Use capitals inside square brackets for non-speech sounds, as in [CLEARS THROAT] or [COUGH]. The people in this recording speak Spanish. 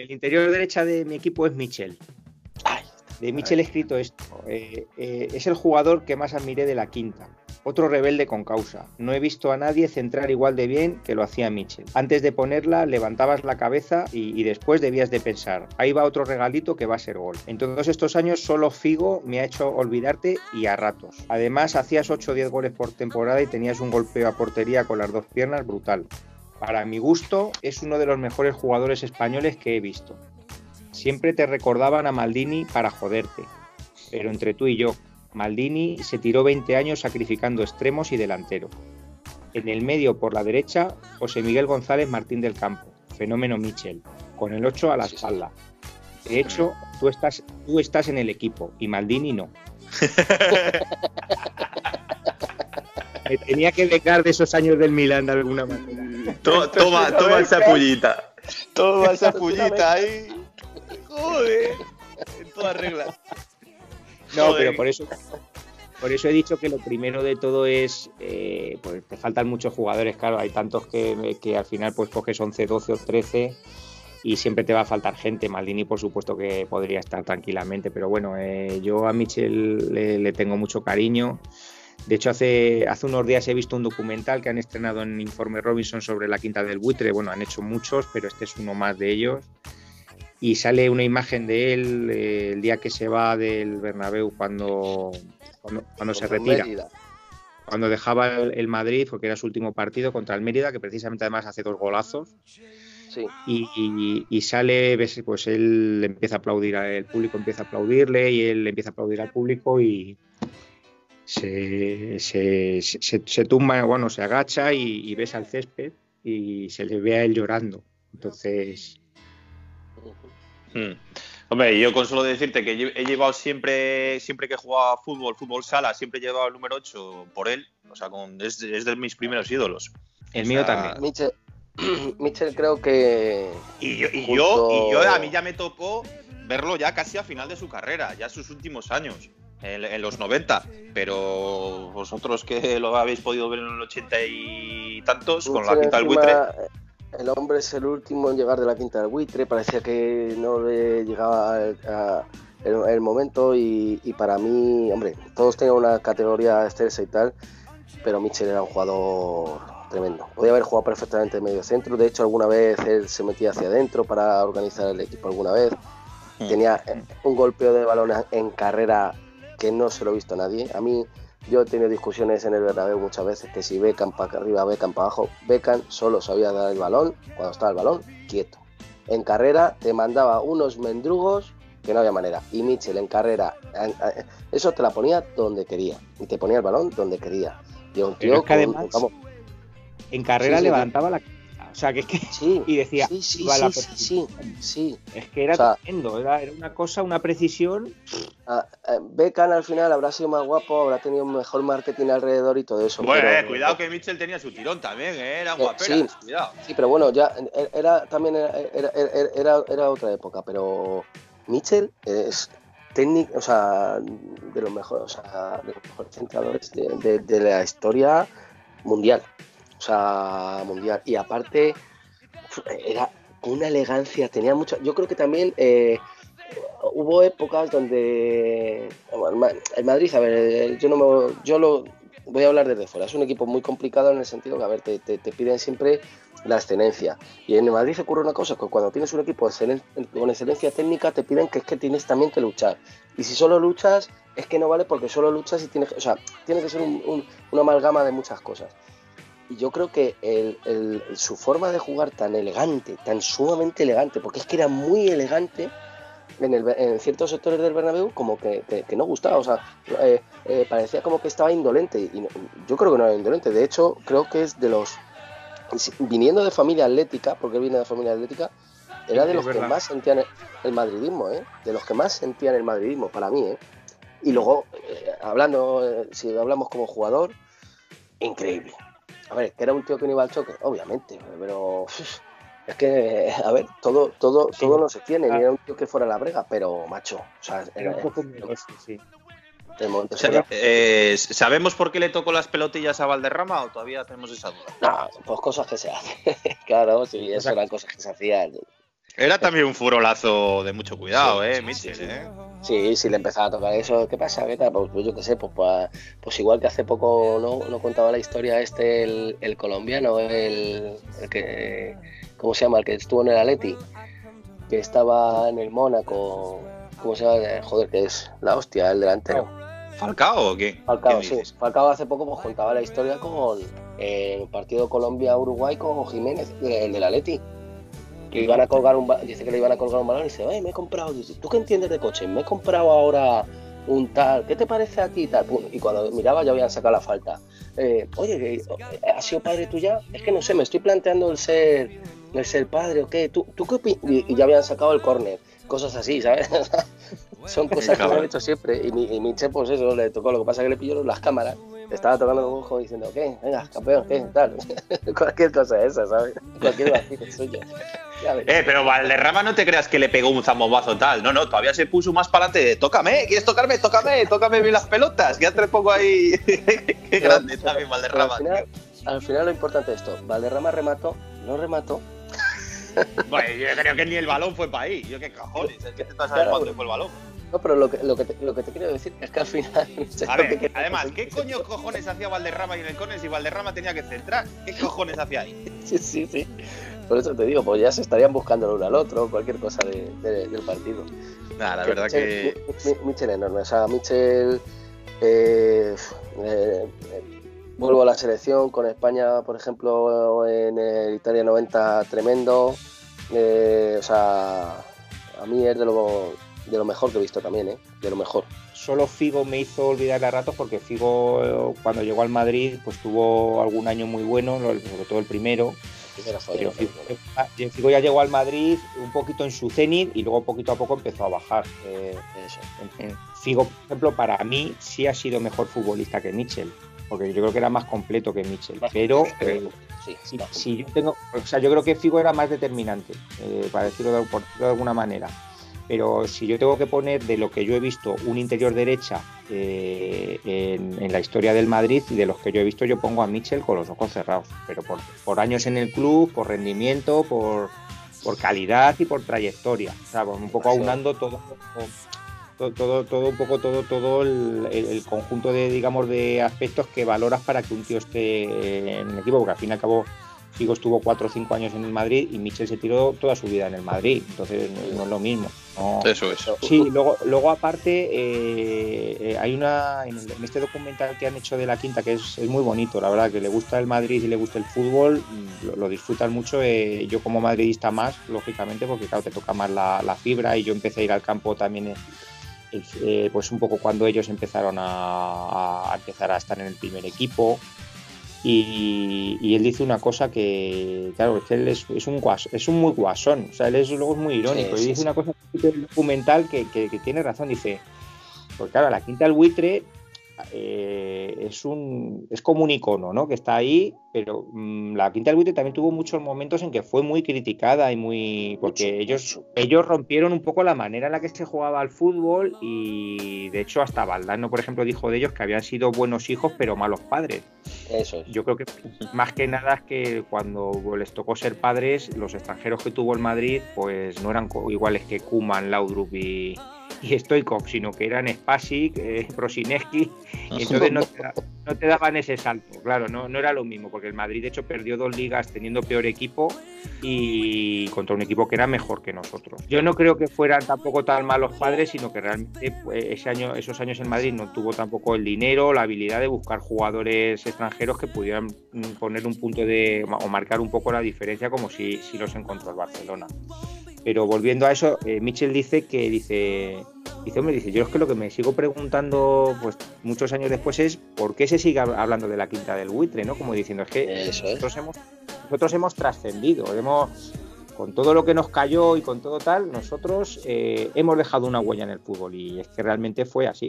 El interior derecha de mi equipo es Michel. De Michel he escrito esto. Eh, eh, es el jugador que más admiré de la quinta. Otro rebelde con causa. No he visto a nadie centrar igual de bien que lo hacía Michel. Antes de ponerla, levantabas la cabeza y, después debías de pensar, ahí va otro regalito que va a ser gol. En todos estos años solo Figo me ha hecho olvidarte y a ratos. Además, hacías 8 o 10 goles por temporada y tenías un golpeo a portería con las dos piernas brutal. Para mi gusto, es uno de los mejores jugadores españoles que he visto. Siempre te recordaban a Maldini para joderte. Pero entre tú y yo, Maldini se tiró 20 años sacrificando extremos y delantero. En el medio por la derecha, José Miguel González Martín del Campo, fenómeno Michel, con el 8 a la espalda. De hecho, tú estás, tú estás en el equipo y Maldini no. [LAUGHS] Me tenía que dejar de esos años del Milán de alguna manera. Toma, toma, esa pullita. Toma esa pullita ahí. Joder. En toda regla. No, pero por eso, por eso he dicho que lo primero de todo es, eh, pues te faltan muchos jugadores, claro, hay tantos que, que al final pues coges 11, 12 o 13 y siempre te va a faltar gente. Maldini, por supuesto, que podría estar tranquilamente, pero bueno, eh, yo a Michel le, tengo mucho cariño. De hecho, hace, hace unos días he visto un documental que han estrenado en Informe Robinson sobre la Quinta del Buitre. Bueno, han hecho muchos, pero este es uno más de ellos y sale una imagen de él eh, el día que se va del Bernabéu cuando, cuando, se retira. Cuando dejaba el, Madrid, porque era su último partido contra el Mérida, que precisamente además hace dos golazos. Y, sale, pues él empieza a aplaudir, el público empieza a aplaudirle y él empieza a aplaudir al público y se, se, tumba, bueno, se agacha y, y besa el césped y se le ve a él llorando. Entonces, Hmm. Hombre, yo con solo decirte que he llevado siempre, siempre que he jugado fútbol, fútbol sala, siempre he llevado el número 8 por él. O sea, con, es, de mis primeros ídolos. El mío también. Mitchell, [CLEARS THROAT] creo que. Y yo, y, yo, a mí ya me tocó verlo ya casi a final de su carrera, ya sus últimos años. En, los 90, pero vosotros que lo habéis podido ver en los 80 y tantos, con la quinta del buitre. El hombre es el último en llegar de la quinta del buitre, parecía que no le llegaba el, momento y, para mí, hombre, todos tenían una categoría excelsa y tal, pero Michel era un jugador tremendo. Podía haber jugado perfectamente en medio centro, de hecho alguna vez él se metía hacia adentro para organizar el equipo alguna vez. Mm. Tenía un golpeo de balón en carrera que no se lo ha visto a nadie. A mí yo he tenido discusiones en el Bernabéu muchas veces que si Beckham para arriba, Beckham para abajo, Beckham solo sabía dar el balón cuando estaba el balón quieto. En carrera te mandaba unos mendrugos que no había manera. Y Mitchell en carrera, eso te la ponía donde quería. Y te ponía el balón donde quería. Y un tío en carrera levantaba la o sea, que es que. Sí, [LAUGHS] y decía. Sí, sí, sí, sí, Es que era tremendo, era, una cosa, una precisión. Eh, Beckham al final habrá sido más guapo, habrá tenido un mejor marketing alrededor y todo eso. Bueno, eh, cuidado que Mitchell tenía su tirón también, eh, era eh, sí, cuidado. Sí, pero bueno, ya era también era, era, era, otra época, pero Mitchell es técnico, o sea, de los mejores, o sea, de los mejores centradores de la historia mundial o sea, mundial. Y aparte, era una elegancia, tenía mucha. Yo creo que también eh, hubo épocas donde el Madrid, a ver, yo no me, yo lo voy a hablar desde fuera. Es un equipo muy complicado en el sentido que, a ver, te, piden siempre la excelencia. Y en Madrid ocurre una cosa, que cuando tienes un equipo con excelencia técnica, te piden que es que tienes también que luchar. Y si solo luchas, es que no vale porque solo luchas y tienes, o sea, tiene que ser una amalgama de muchas cosas. Y yo creo que su forma de jugar tan elegante, tan sumamente elegante, porque es que era muy elegante en, ciertos sectores del Bernabéu, como que, no gustaba, o sea, eh, eh, parecía como que estaba indolente. Y yo creo que no era indolente, de hecho, creo que es de los. Viniendo de familia atlética, porque viene de familia atlética, era de los que más sentían el, madridismo, ¿eh? De los que más sentían el madridismo, para mí, ¿eh? Y luego, hablando, si hablamos como jugador, increíble. A ver, que era un tío que no iba al choque, obviamente, pero es que, a ver, todo, todo, todo no se tiene, ni era un tío que fuera la brega, pero macho, o sea, era, un poco sí. Eh, ¿Sabemos por qué le tocó las pelotillas a Valderrama o todavía tenemos esa duda? No, pues cosas que se hacen. [LAUGHS] claro, sí, eso eran cosas que se hacían. Era también un furolazo de mucho cuidado, ¿eh? Mitchell, ¿eh? Sí, sí, le empezaba a tocar eso. ¿Qué pasa? ¿Qué tal? Pues, pues yo qué sé, pues, pues, pues, igual que hace poco no, no contaba la historia este, el, el colombiano, el, el, que, ¿cómo se llama? El que estuvo en el Atleti, que estaba en el Mónaco, ¿cómo se llama? Joder, que es la hostia, el delantero. ¿Falcao o qué? Falcao, sí. Falcao hace poco pues, contaba la historia con el partido Colombia-Uruguay con Jiménez, el del Atleti que iban a colgar un dice que le iban a colgar un balón y dice, oye, me he comprado, ¿tú qué entiendes de coche? Me he comprado ahora un tal, ¿qué te parece a ti tal? Y cuando miraba ya habían sacado la falta. Eh, oye, ¿has sido padre tú ya? Es que no sé, me estoy planteando el ser, el ser padre o qué. ¿Tú, tú qué opinas? Y, ya habían sacado el córner, cosas así, ¿sabes? [LAUGHS] Son cosas que han hecho siempre. Y mi, y pues eso, le tocó. Lo que pasa es que le pilló las cámaras estaba tocando el ojo diciendo, ¿qué? Venga, campeón, ¿qué? Tal. [LAUGHS] Cualquier cosa esa, ¿sabes? Cualquier [LAUGHS] vacío suyo. Eh, pero Valderrama no te creas que le pegó un zambombazo tal. No, no, todavía se puso más para adelante. Tócame, ¿quieres tocarme? Tócame, tócame bien las pelotas. Ya te pongo ahí. [LAUGHS] Qué grande también Valderrama. Al final, lo importante es esto: Valderrama remató, no remató. Bueno, yo creo que ni el balón fue para ahí. Yo qué cojones, es que te estás saber cuándo fue el balón. No, pero lo que, lo, que te, lo que te quiero decir es que al final. [LAUGHS] A ver, además, ¿qué coño cojones hacía Valderrama y en el córner si Valderrama tenía que centrar? ¿Qué cojones hacía ahí? [LAUGHS] Sí, sí, sí. Por eso te digo, pues ya se estarían buscando el uno al otro, cualquier cosa de, del partido. Nada, la verdad que. Michel enorme, o sea, Michel. Eh, eh, vuelvo a la selección con España, por ejemplo, en el Italia 90, tremendo. Eh, o sea, a mí es de lo de lo mejor que he visto también, ¿eh? De lo mejor. Solo Figo me hizo olvidar a ratos porque Figo cuando llegó al Madrid pues tuvo algún año muy bueno, sobre todo el primero. Pero Figo, ya llegó al Madrid un poquito en su cenit y luego poquito a poco empezó a bajar. Eh, Figo, por ejemplo, para mí sí ha sido mejor futbolista que Mitchell, porque yo creo que era más completo que Mitchell. pero eh, sí, yo tengo, o sea, yo creo que Figo era más determinante, eh, para decirlo de alguna manera pero si yo tengo que poner de lo que yo he visto un interior derecha eh, en, la historia del Madrid y de los que yo he visto, yo pongo a Mitchell con los ojos cerrados, pero por, años en el club, por rendimiento, por, calidad y por trayectoria, o sea, un poco aunando todo, todo, todo, un poco todo, todo el, el, conjunto de, digamos, de aspectos que valoras para que un tío esté en el equipo, porque al fin y al cabo Figo estuvo cuatro o cinco años en el Madrid y Michel se tiró toda su vida en el Madrid, entonces no, es lo mismo. Eso es. Sí, luego, luego aparte eh, eh, hay una en, este documental que han hecho de la quinta que es, muy bonito, la verdad, que le gusta el Madrid y le gusta el fútbol, lo, disfrutan mucho. Eh, yo como madridista más, lógicamente, porque claro, te toca más la, fibra y yo empecé a ir al campo también. pues un poco cuando ellos empezaron a, a empezar a estar en el primer equipo, y, él dice una cosa que, claro, es que él es, un, es un muy guasón, o sea, él es, luego es muy irónico, y dice una cosa documental que, que, tiene razón, dice, porque claro, la quinta del buitre eh, es un es como un icono, ¿no? Que está ahí, pero mm, la Quinta del Buitre también tuvo muchos momentos en que fue muy criticada y muy porque ellos ellos rompieron un poco la manera en la que se jugaba al fútbol y de hecho hasta Valdano, por ejemplo, dijo de ellos que habían sido buenos hijos pero malos padres. Eso Yo creo que más que nada es que cuando les tocó ser padres, los extranjeros que tuvo el Madrid, pues no eran iguales que Kuman, Laudrup y y Stoikov, sino que eran Spasic, eh, Prosineski, y entonces no te, daban ese salto. Claro, no, no era lo mismo, porque el Madrid de hecho perdió dos ligas teniendo peor equipo y contra un equipo que era mejor que nosotros. Yo no creo que fueran tampoco tan malos padres, sino que realmente pues, ese año, esos años en Madrid no tuvo tampoco el dinero, la habilidad de buscar jugadores extranjeros que pudieran poner un punto de o marcar un poco la diferencia como si, si los encontró el Barcelona. Pero volviendo a eso, eh, Mitchell dice que dice, dice, hombre, dice, yo es que lo que me sigo preguntando, pues muchos años después es por qué se sigue hablando de la quinta del buitre, ¿no? Como diciendo, es que nosotros, hemos, nosotros hemos trascendido, hemos, con todo lo que nos cayó y con todo tal, nosotros eh, hemos dejado una huella en el fútbol y es que realmente fue así.